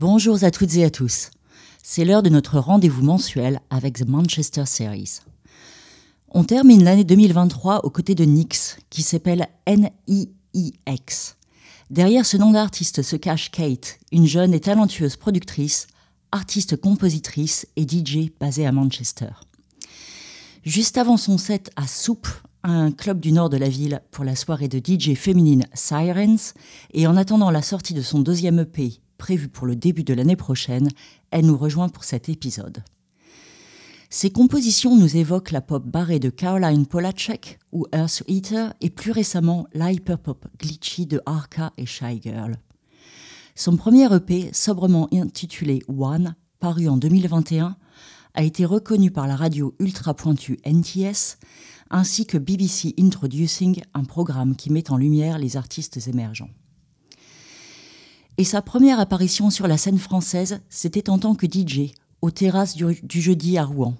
Bonjour à toutes et à tous. C'est l'heure de notre rendez-vous mensuel avec The Manchester Series. On termine l'année 2023 aux côtés de Nix, qui s'appelle N-I-I-X. Derrière ce nom d'artiste se cache Kate, une jeune et talentueuse productrice, artiste-compositrice et DJ basée à Manchester. Juste avant son set à Soupe, un club du nord de la ville, pour la soirée de DJ féminine Sirens, et en attendant la sortie de son deuxième EP prévu pour le début de l'année prochaine, elle nous rejoint pour cet épisode. Ses compositions nous évoquent la pop barrée de Caroline Polacek ou Earth Eater et plus récemment l'hyperpop glitchy de Arca et Shy Girl. Son premier EP, sobrement intitulé One, paru en 2021, a été reconnu par la radio ultra pointue NTS ainsi que BBC Introducing, un programme qui met en lumière les artistes émergents et sa première apparition sur la scène française, c'était en tant que DJ, aux terrasses du, jeudi à Rouen.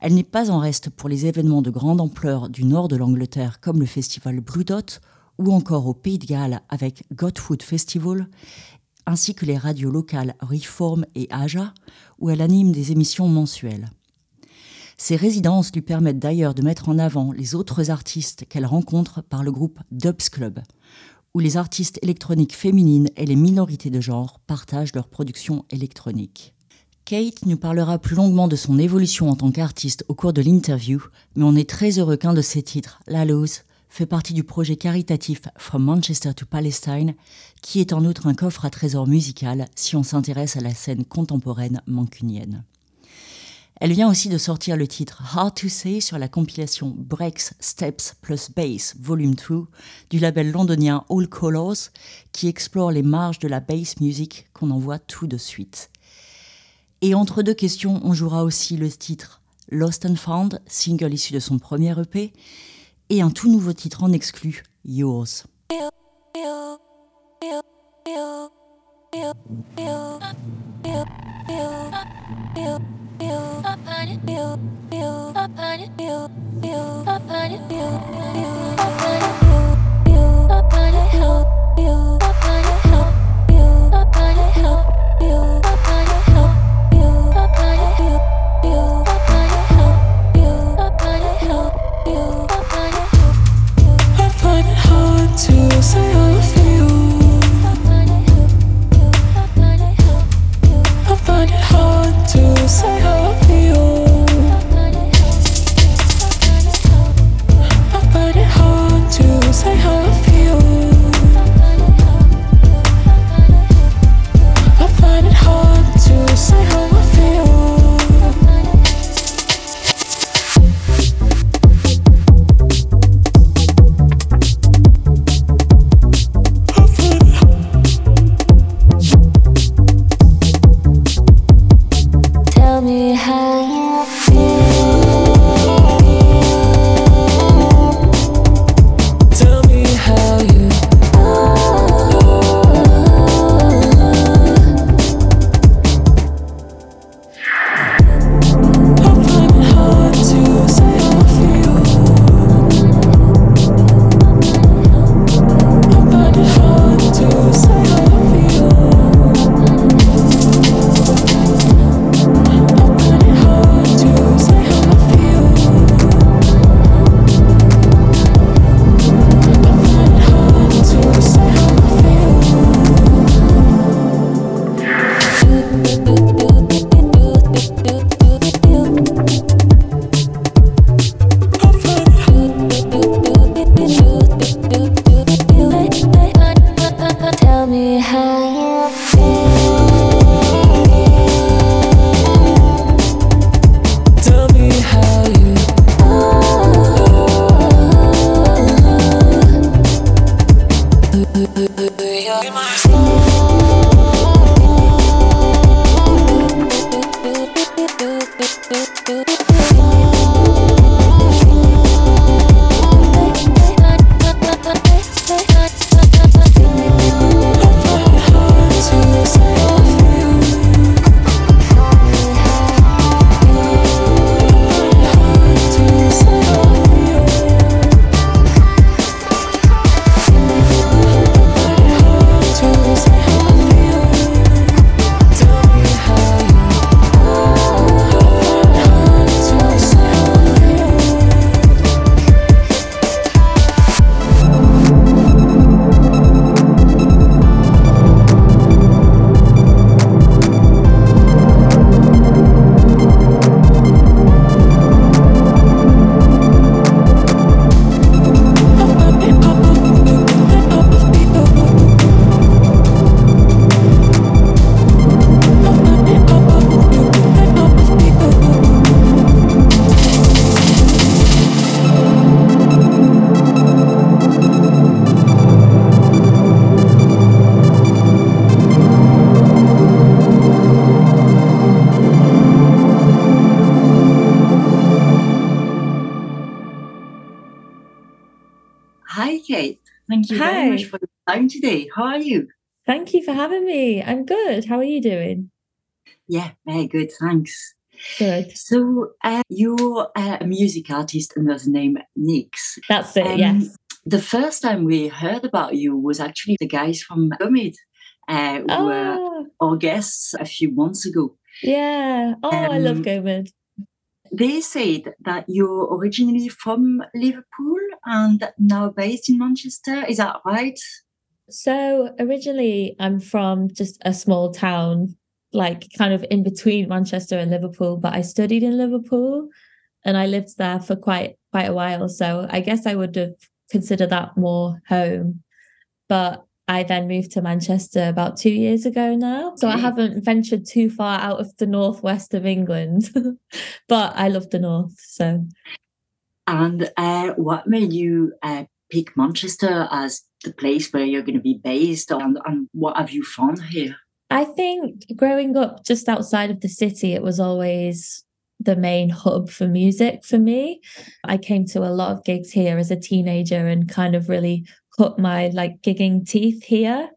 Elle n'est pas en reste pour les événements de grande ampleur du nord de l'Angleterre comme le festival Blue Dot ou encore au Pays de Galles avec Godfoot Festival, ainsi que les radios locales Reform et Aja, où elle anime des émissions mensuelles. Ces résidences lui permettent d'ailleurs de mettre en avant les autres artistes qu'elle rencontre par le groupe Dubs Club, où les artistes électroniques féminines et les minorités de genre partagent leur production électronique. Kate nous parlera plus longuement de son évolution en tant qu'artiste au cours de l'interview, mais on est très heureux qu'un de ses titres, La Lose, fait partie du projet caritatif From Manchester to Palestine, qui est en outre un coffre à trésor musical si on s'intéresse à la scène contemporaine mancunienne. Elle vient aussi de sortir le titre Hard to Say sur la compilation Breaks, Steps plus Bass Volume 2 du label londonien All Colors qui explore les marges de la bass music qu'on envoie tout de suite. Et entre deux questions, on jouera aussi le titre Lost and Found, single issu de son premier EP, et un tout nouveau titre en exclu, Yours. it. I find it hard to say how I feel. I it hard to say how time today. How are you? Thank you for having me. I'm good. How are you doing? Yeah, very good. Thanks. Good. So uh, you're a music artist under the name Nix. That's it. Um, yes. The first time we heard about you was actually the guys from Gomid, uh, who oh. were ah. our guests a few months ago. Yeah. Oh, um, I love um, Gomid. They said that you're originally from Liverpool and now based in Manchester. Is that right? So originally, I'm from just a small town, like kind of in between Manchester and Liverpool. But I studied in Liverpool, and I lived there for quite quite a while. So I guess I would have considered that more home. But I then moved to Manchester about two years ago now. So I haven't ventured too far out of the northwest of England, but I love the north. So. And uh, what made you uh, pick Manchester as the place where you're going to be based and, and what have you found here? I think growing up just outside of the city, it was always the main hub for music for me. I came to a lot of gigs here as a teenager and kind of really cut my like gigging teeth here.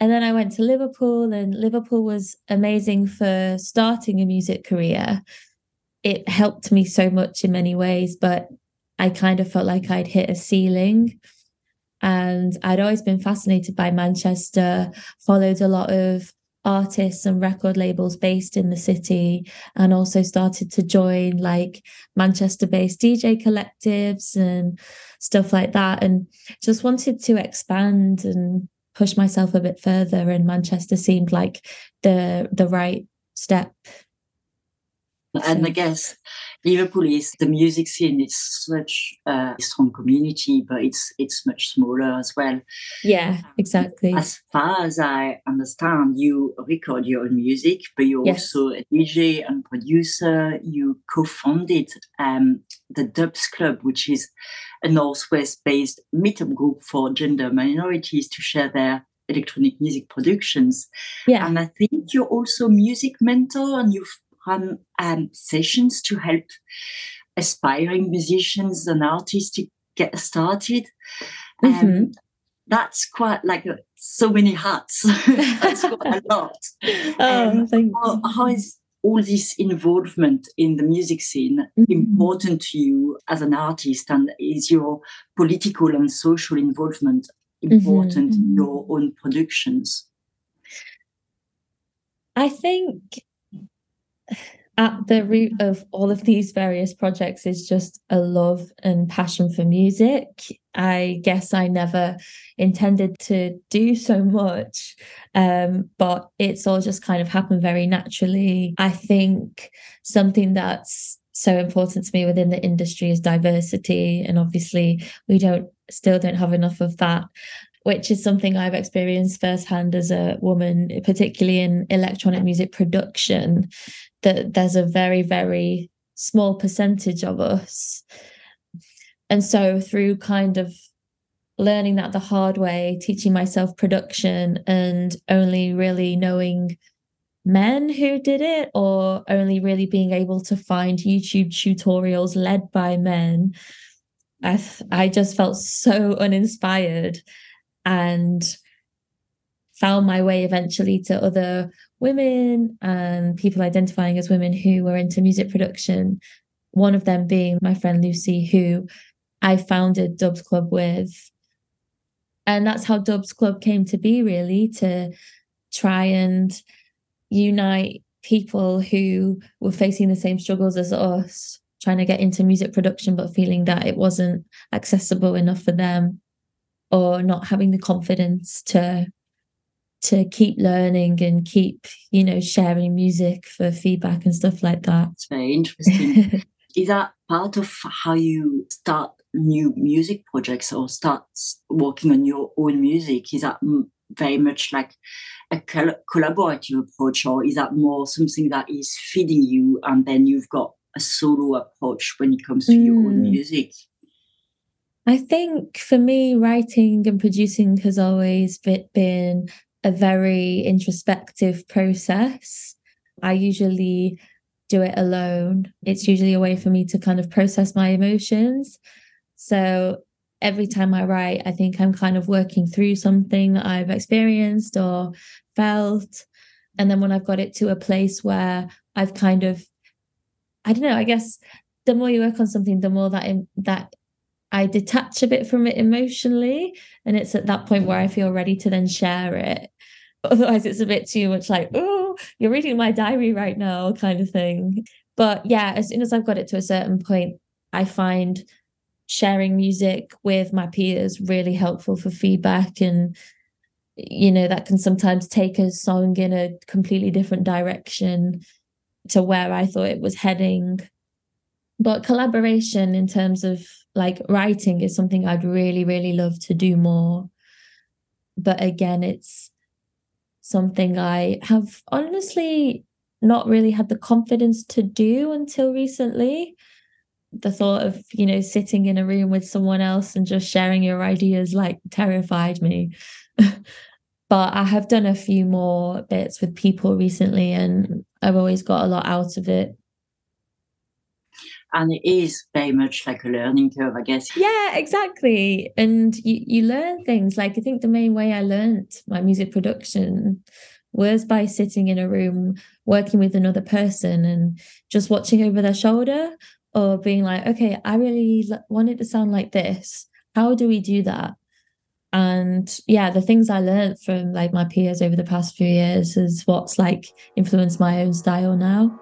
And then I went to Liverpool, and Liverpool was amazing for starting a music career. It helped me so much in many ways, but I kind of felt like I'd hit a ceiling. And I'd always been fascinated by Manchester, followed a lot of artists and record labels based in the city, and also started to join like Manchester based DJ collectives and stuff like that. And just wanted to expand and push myself a bit further. And Manchester seemed like the the right step. And I guess Liverpool is the music scene. is such a strong community, but it's it's much smaller as well. Yeah, exactly. As far as I understand, you record your own music, but you're yes. also a DJ and producer. You co-founded um, the Dubs Club, which is a northwest-based meetup group for gender minorities to share their electronic music productions. Yeah. And I think you're also music mentor and you've run um, sessions to help aspiring musicians and artists to get started. Um, mm-hmm. that's quite like a, so many hats. that's quite a lot. Oh, um, how, how is all this involvement in the music scene mm-hmm. important to you as an artist? And is your political and social involvement important mm-hmm. in your own productions? I think at the root of all of these various projects is just a love and passion for music. I guess I never intended to do so much, um, but it's all just kind of happened very naturally. I think something that's so important to me within the industry is diversity, and obviously we don't still don't have enough of that which is something I've experienced firsthand as a woman, particularly in electronic music production, that there's a very, very small percentage of us. And so, through kind of learning that the hard way, teaching myself production, and only really knowing men who did it, or only really being able to find YouTube tutorials led by men, I, I just felt so uninspired and found my way eventually to other women and people identifying as women who were into music production. One of them being my friend Lucy, who I founded Dubs Club with. And that's how Dubs Club came to be, really, to try and unite people who were facing the same struggles as us, trying to get into music production, but feeling that it wasn't accessible enough for them or not having the confidence to to keep learning and keep you know sharing music for feedback and stuff like that it's very interesting is that part of how you start new music projects or start working on your own music is that very much like a collaborative approach or is that more something that is feeding you and then you've got a solo approach when it comes to mm. your own mm. music I think for me, writing and producing has always been a very introspective process. I usually do it alone. It's usually a way for me to kind of process my emotions. So every time I write, I think I'm kind of working through something that I've experienced or felt. And then when I've got it to a place where I've kind of, I don't know, I guess the more you work on something, the more that that I detach a bit from it emotionally. And it's at that point where I feel ready to then share it. Otherwise, it's a bit too much like, oh, you're reading my diary right now, kind of thing. But yeah, as soon as I've got it to a certain point, I find sharing music with my peers really helpful for feedback and you know that can sometimes take a song in a completely different direction to where I thought it was heading but collaboration in terms of like writing is something I'd really really love to do more but again it's something I have honestly not really had the confidence to do until recently. The thought of you know sitting in a room with someone else and just sharing your ideas like terrified me. But i have done a few more bits with people recently and i've always got a lot out of it and it is very much like a learning curve i guess yeah exactly and you you learn things like i think the main way i learned my music production was by sitting in a room working with another person and just watching over their shoulder or being like, okay, I really want it to sound like this. How do we do that? And yeah, the things I learned from like my peers over the past few years is what's like influenced my own style now.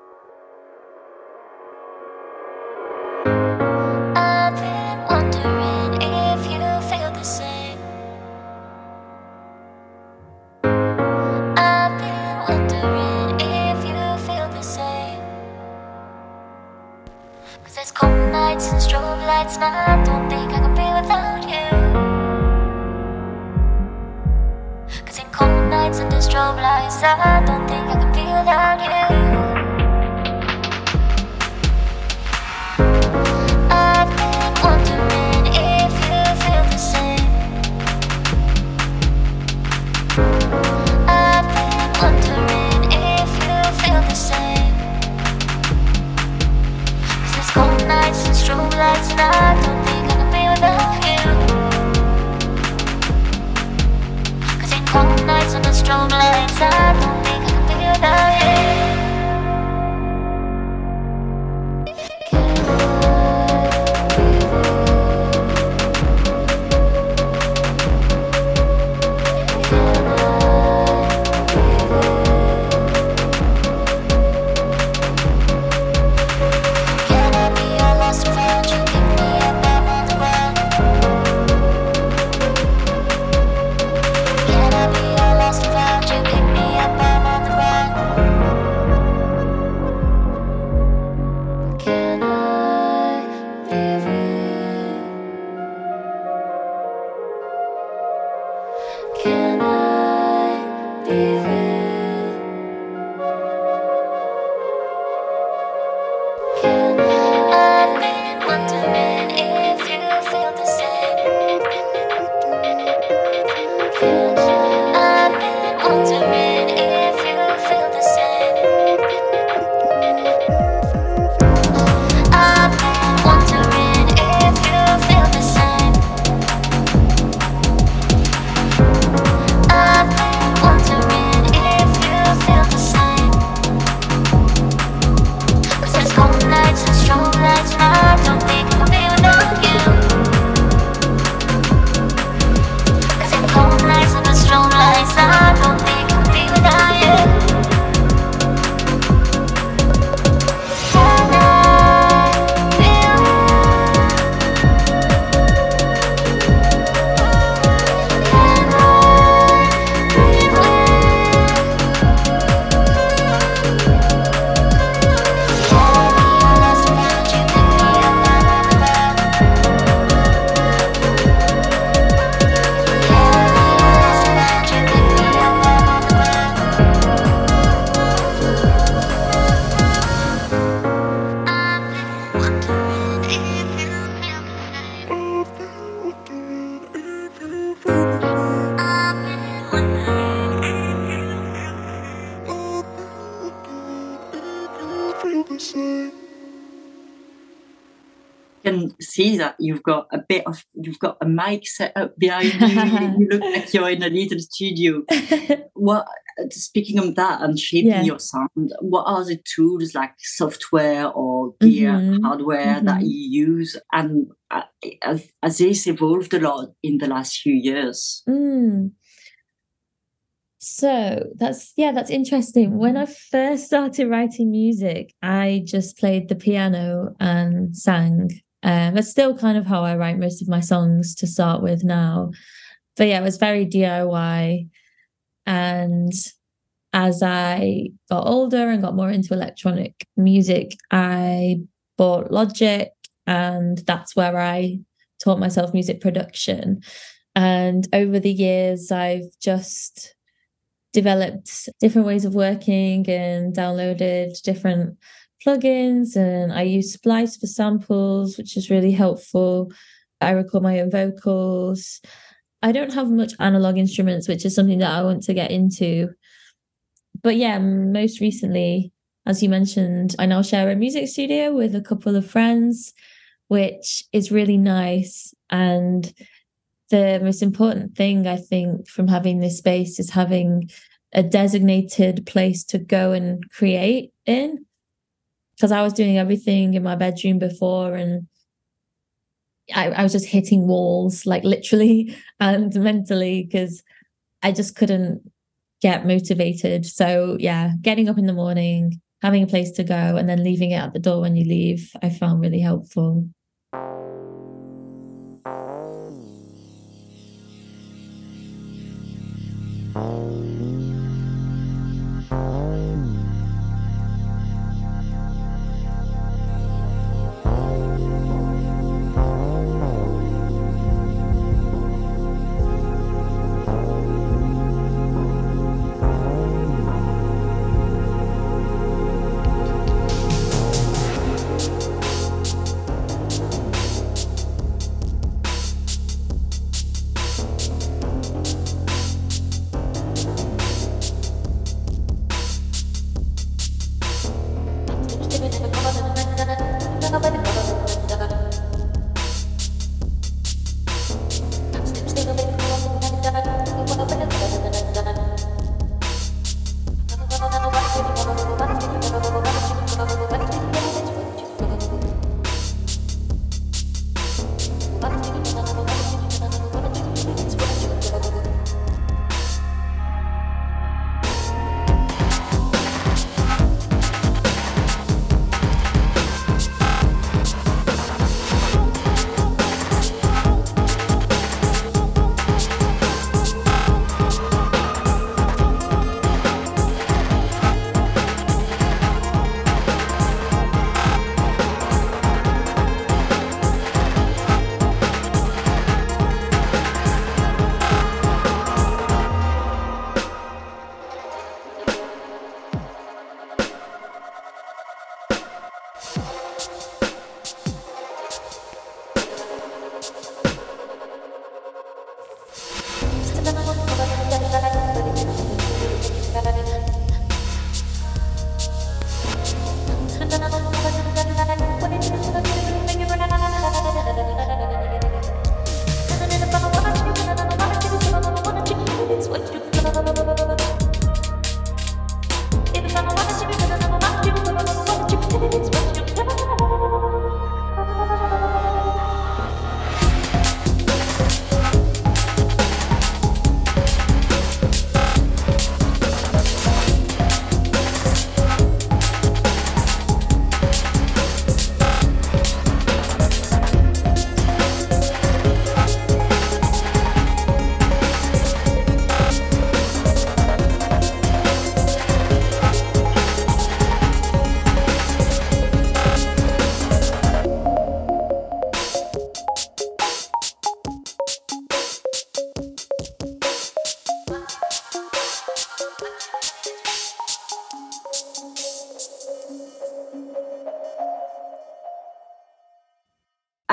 feel the same. You can see that you've got a bit of you've got a mic set up behind you. you look like you're in a little studio. what speaking of that and shaping yeah. your sound, what are the tools like software or gear, mm-hmm. hardware mm-hmm. that you use? And uh, as, this evolved a lot in the last few years? Mm. So that's yeah, that's interesting. When I first started writing music, I just played the piano and sang. Um, that's still kind of how I write most of my songs to start with now. But yeah, it was very DIY. And as I got older and got more into electronic music, I bought Logic, and that's where I taught myself music production. And over the years, I've just developed different ways of working and downloaded different plugins and I use Splice for samples, which is really helpful. I record my own vocals. I don't have much analog instruments, which is something that I want to get into. But yeah, most recently, as you mentioned, I now share a music studio with a couple of friends, which is really nice. And the most important thing I think from having this space is having a designated place to go and create in. Because I was doing everything in my bedroom before and I, I was just hitting walls, like literally and mentally, because I just couldn't get motivated. So, yeah, getting up in the morning, having a place to go, and then leaving it at the door when you leave, I found really helpful.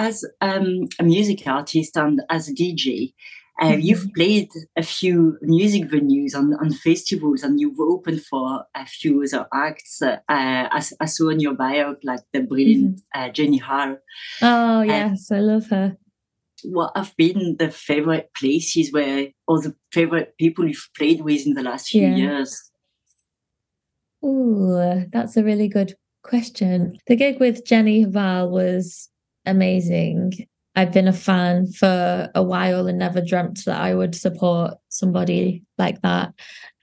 As um, a music artist and as a DJ, Uh, mm-hmm. You've played a few music venues and, and, festivals, and you've opened for a few other acts. Uh, I, I, saw in your bio, like the brilliant mm-hmm. uh, Jenny Hval. Oh, yes, I love her. What have been the favorite places where, or the favorite people you've played with in the last few yeah. years? Oh, that's a really good question. The gig with Jenny Hval was amazing. I've been a fan for a while and never dreamt that I would support somebody like that.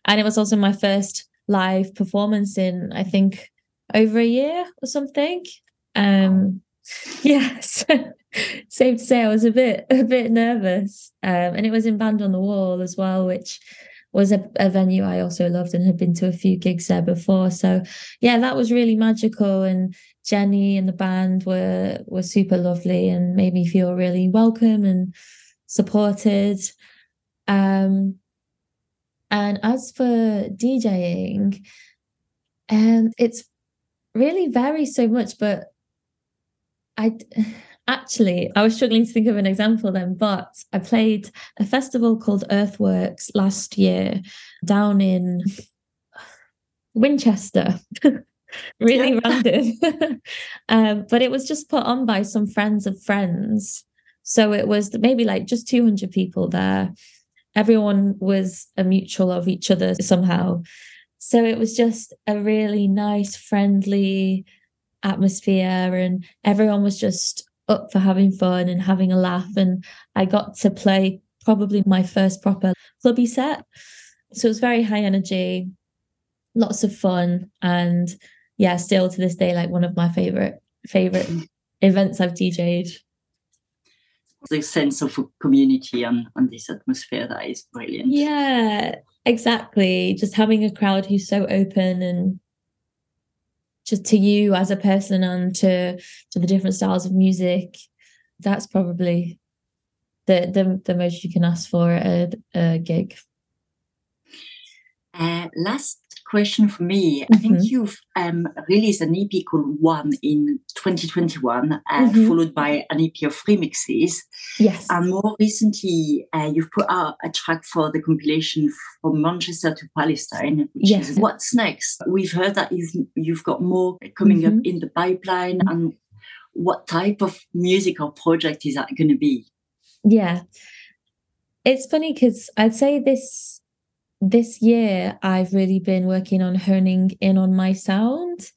And it was also my first live performance in, I think, over a year or something. Um, yes, safe to say I was a bit a bit nervous. Um, and it was in Band on the Wall as well, which was a, a venue I also loved and had been to a few gigs there before. So yeah, that was really magical. And Jenny and the band were were super lovely and made me feel really welcome and supported. Um, and as for DJing, um, it's really varies so much, but I Actually, I was struggling to think of an example then, but I played a festival called Earthworks last year down in Winchester. really random. um, but it was just put on by some friends of friends. So it was maybe like just 200 people there. Everyone was a mutual of each other somehow. So it was just a really nice, friendly atmosphere, and everyone was just up for having fun and having a laugh. And I got to play probably my first proper clubby set. So it was very high energy, lots of fun. And yeah, still to this day, like one of my favorite, favorite events I've DJ'd. The sense of community and, and this atmosphere that is brilliant. Yeah, exactly. Just having a crowd who's so open and just to you as a person and to to the different styles of music that's probably the the, the most you can ask for at a, a gig. Uh, last question for me. Mm-hmm. I think mm-hmm. you've um, released an EP called One in 2021, uh, mm-hmm. followed by an EP of remixes. Yes. And more recently, uh, you've put out a track for the compilation from Manchester to Palestine, which yes. is What's Next. We've heard that you've, you've got more coming mm-hmm. up in the pipeline. And what type of music or project is that going to be? Yeah. It's funny because I'd say this this year I've really been working on honing in on my sound,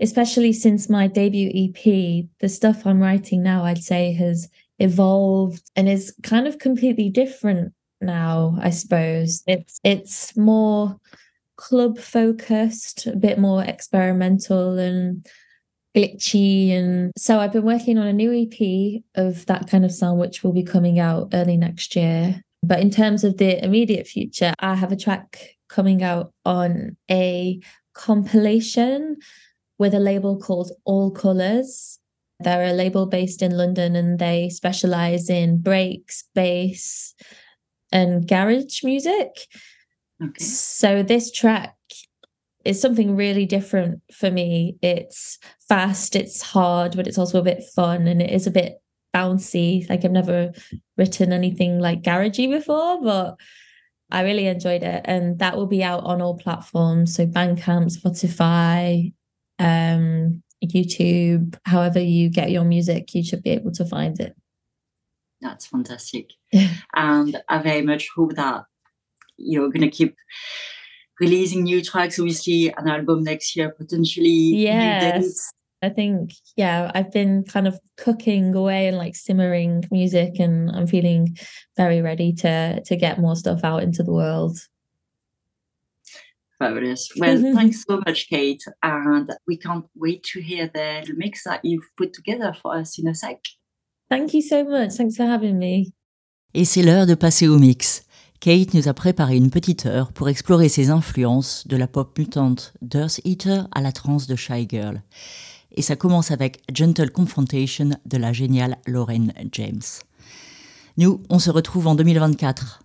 especially since my debut EP. The stuff I'm writing now, I'd say, has evolved and is kind of completely different now, I suppose. It's it's more club focused, a bit more experimental and glitchy and so I've been working on a new EP of that kind of sound which will be coming out early next year but in terms of the immediate future, I have a track coming out on a compilation with a label called All Colors. They're a label based in London and they specialize in breaks, bass, and garage music. Okay. So this track is something really different for me. It's fast, it's hard, but it's also a bit fun and it is a bit bouncy. Like I've never written anything like garagey before, but I really enjoyed it. And that will be out on all platforms. So Bandcamp, Spotify, um, YouTube, however you get your music, you should be able to find it. That's fantastic. and I very much hope that you're going to keep releasing new tracks, obviously, an album next year, potentially. Yes. I think, yeah, I've been kind of cooking away and like simmering music, and I'm feeling very ready to to get more stuff out into the world. Fabulous. Well, thanks so much, Kate, and we can't wait to hear the mix that you've put together for us in a sec. Thank you so much. Thanks for having me. Et c'est l'heure de passer au mix. Kate nous a préparé une petite heure pour explorer ses influences de la pop mutante d'Earth Eater à la trance de Shy Girl et ça commence avec Gentle Confrontation de la géniale Lauren James. Nous, on se retrouve en 2024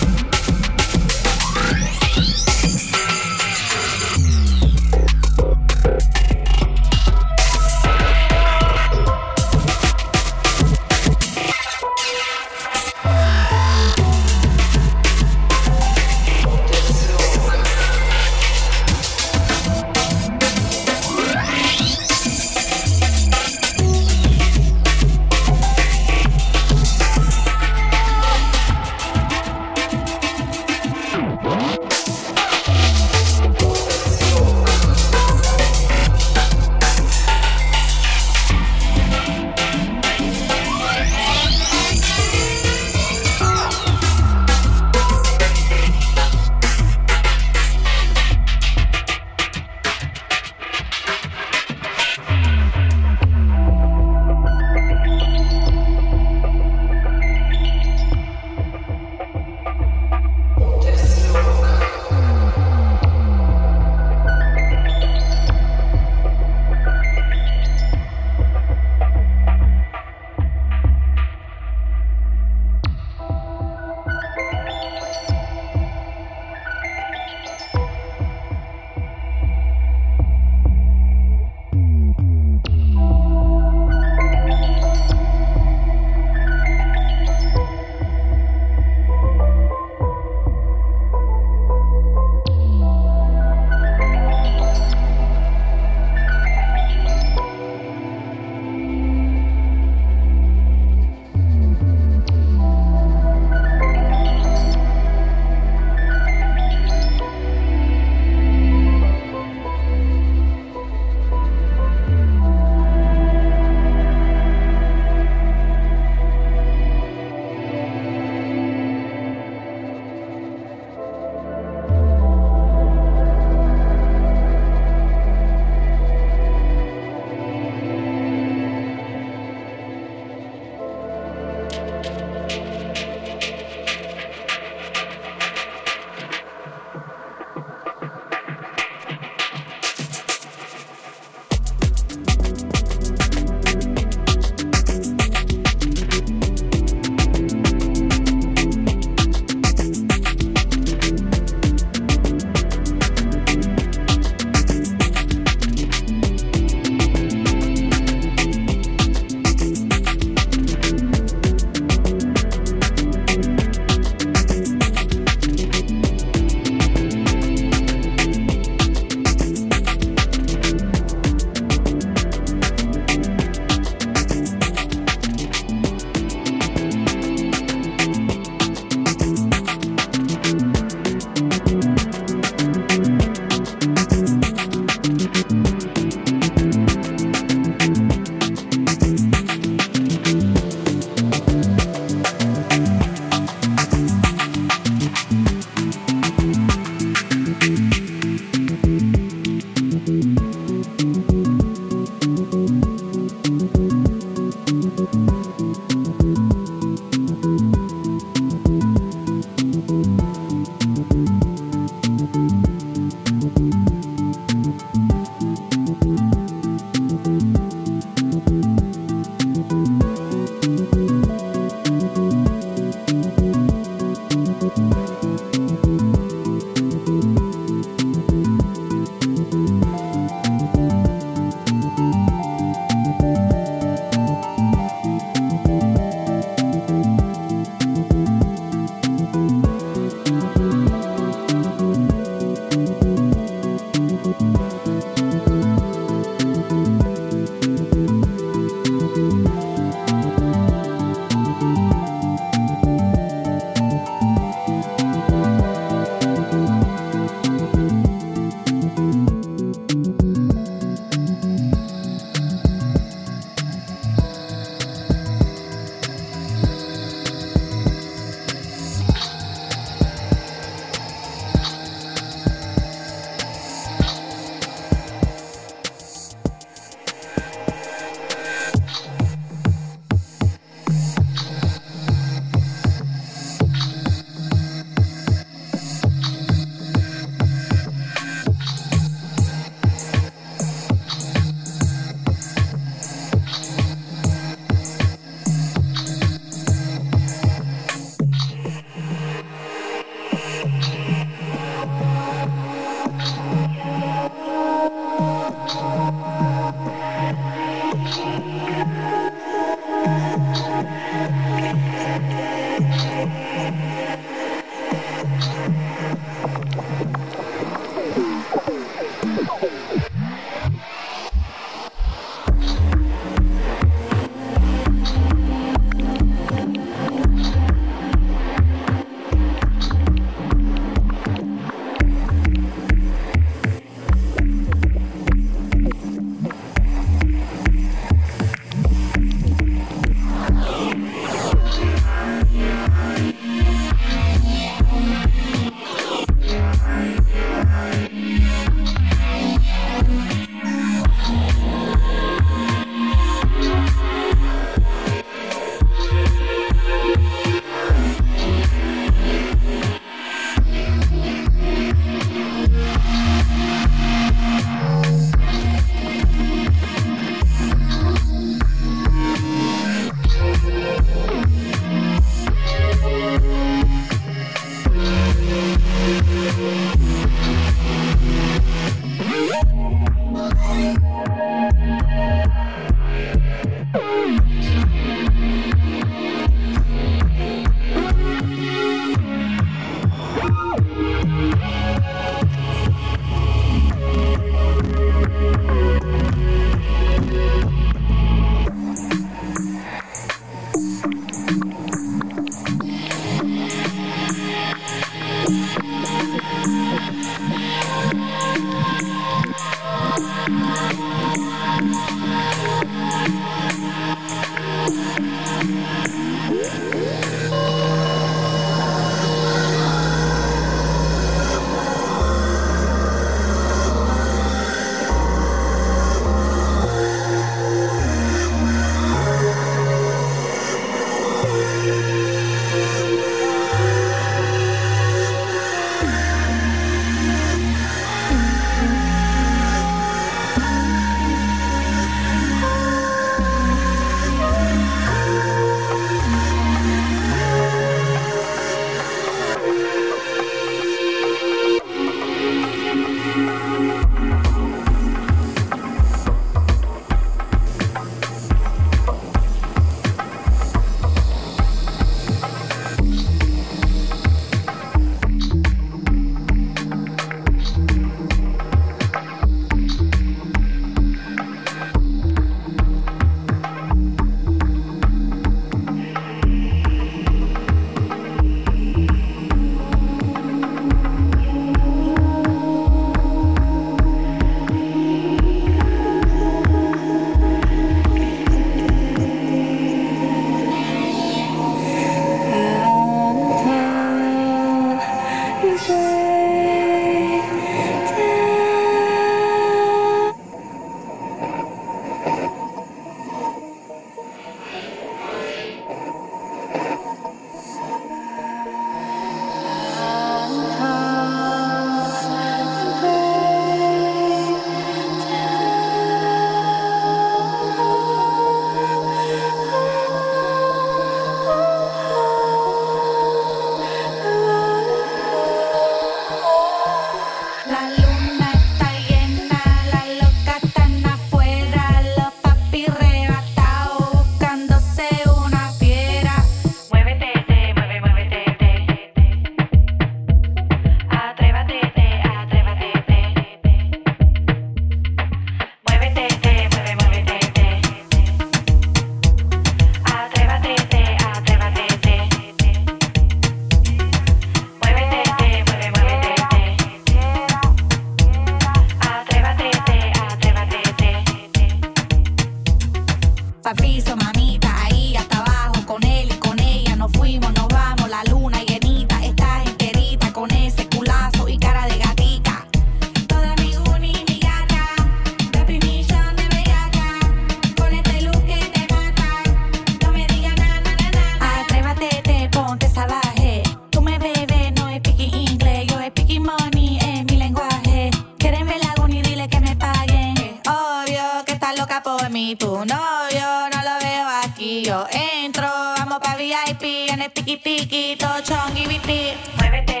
tienes piqui piqui, tochón y viti. Muévete.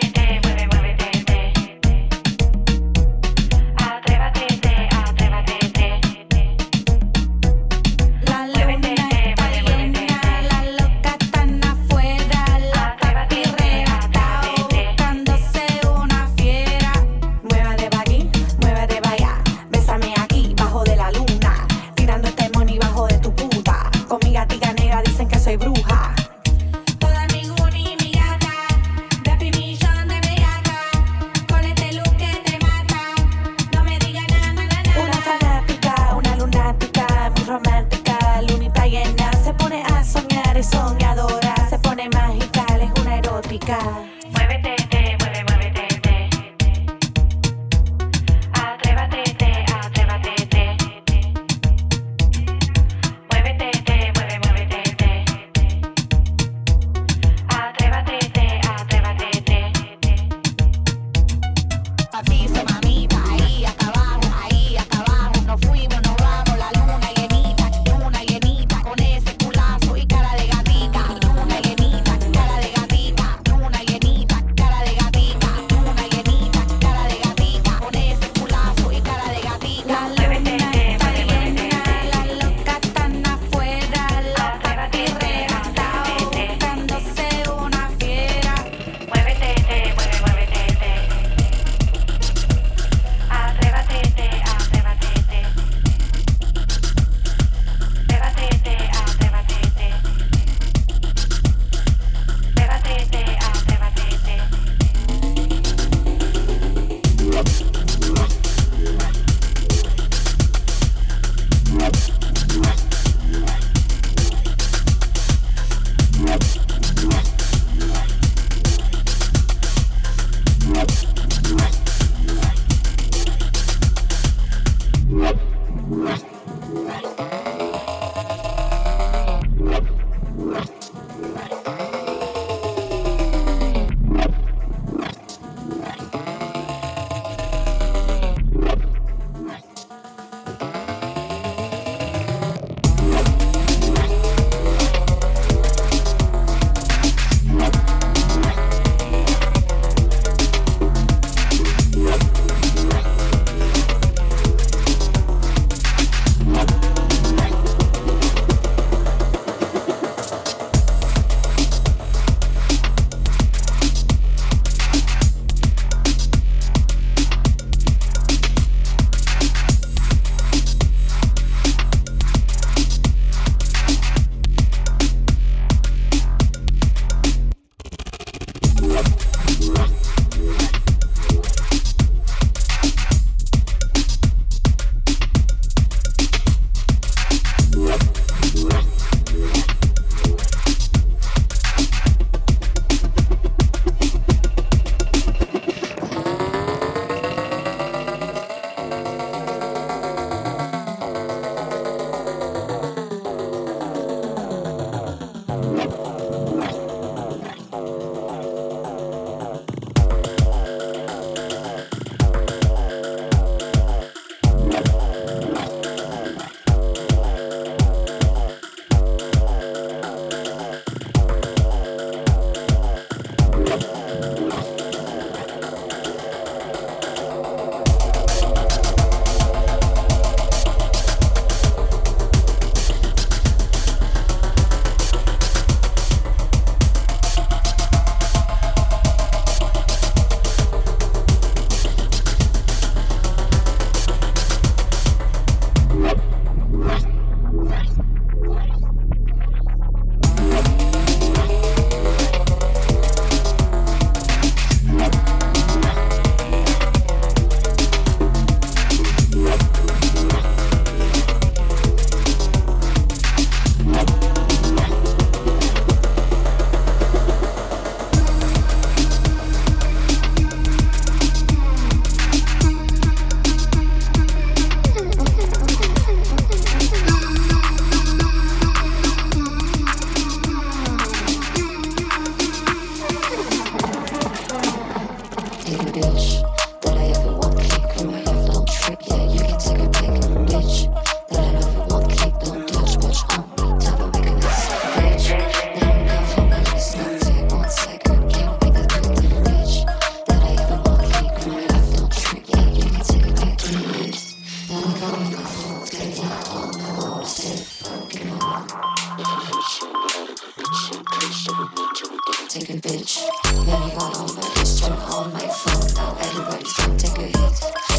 bitch. Then you got my list. turn on my phone. Now everybody's gonna take a hit.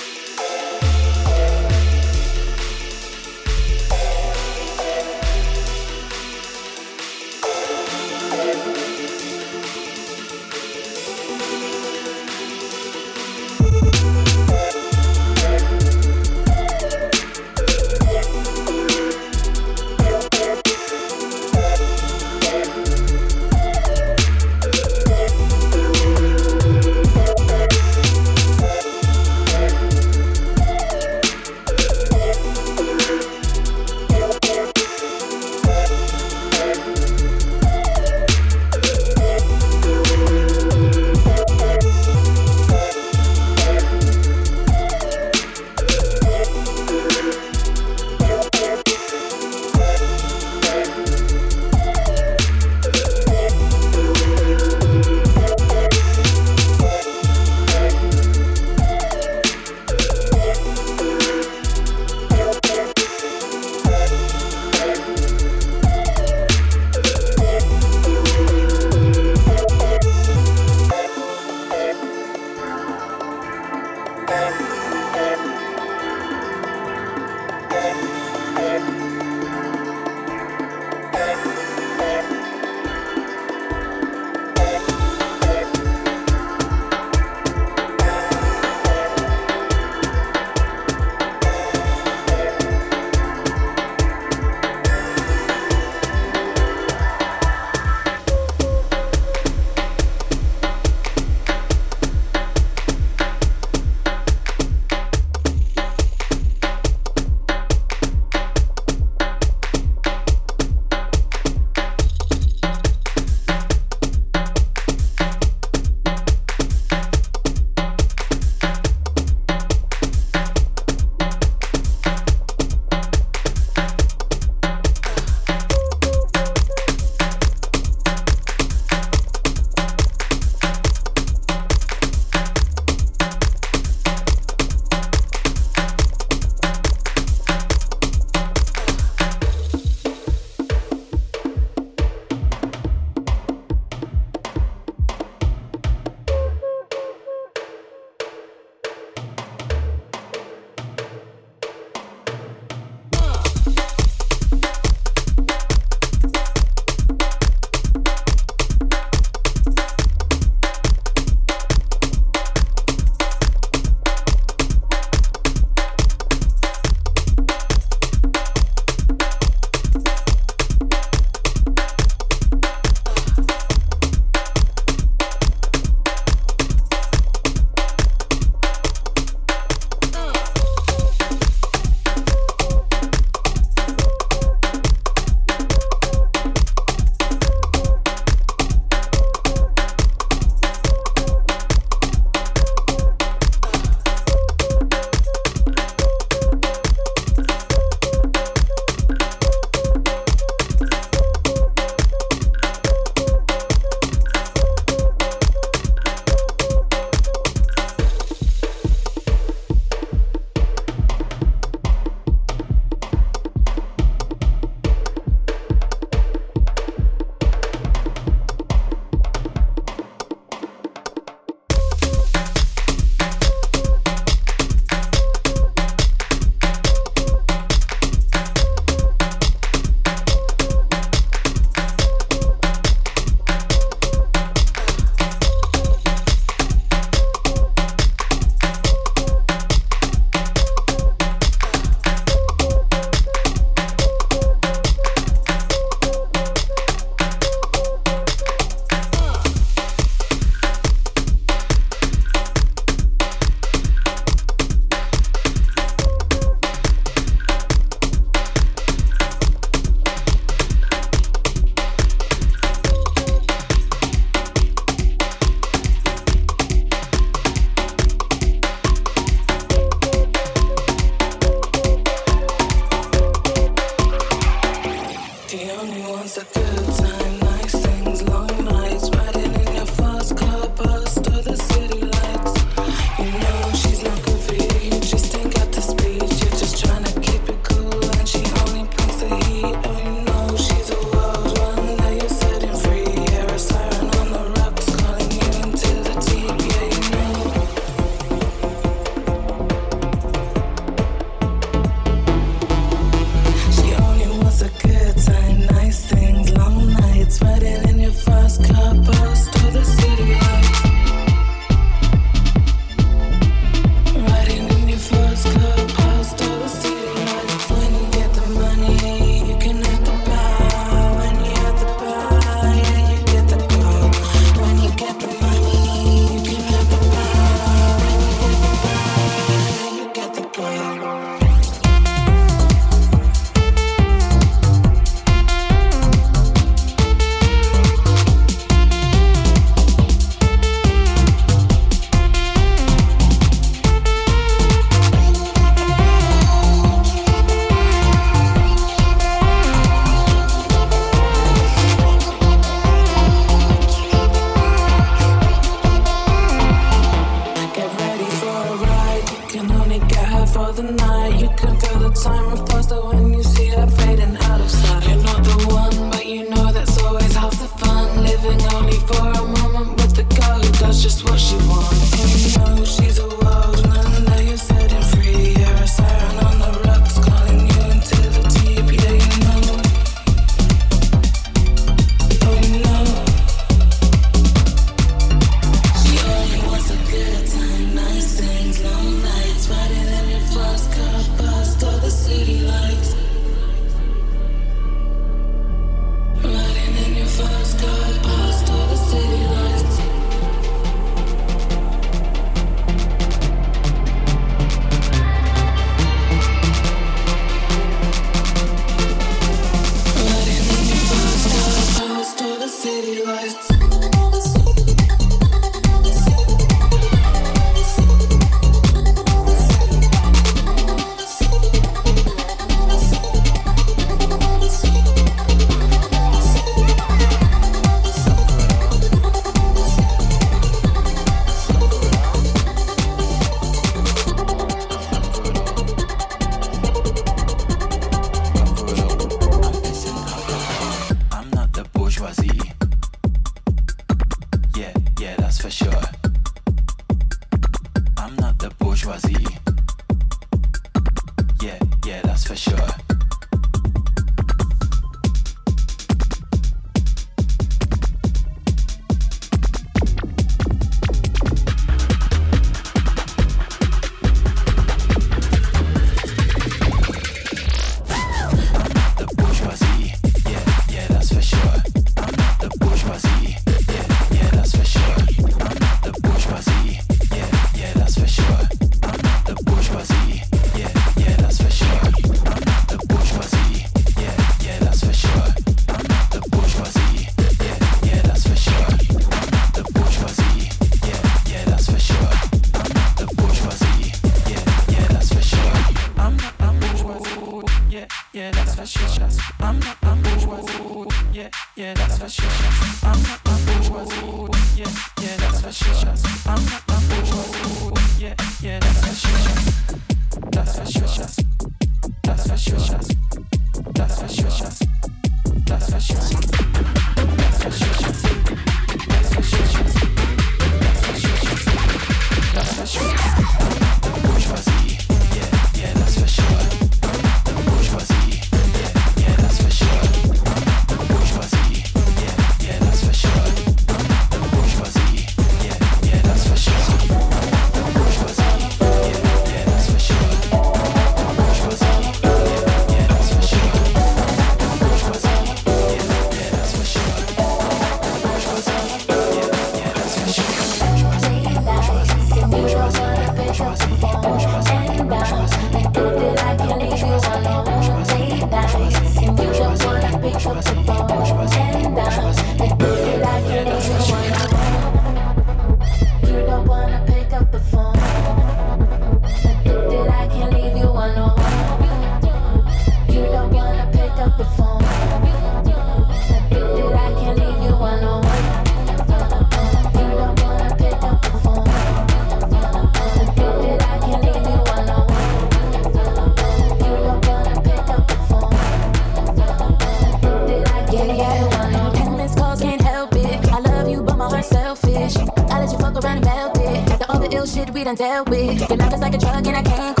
Shit we dealt with. Your love is like a drug and I can't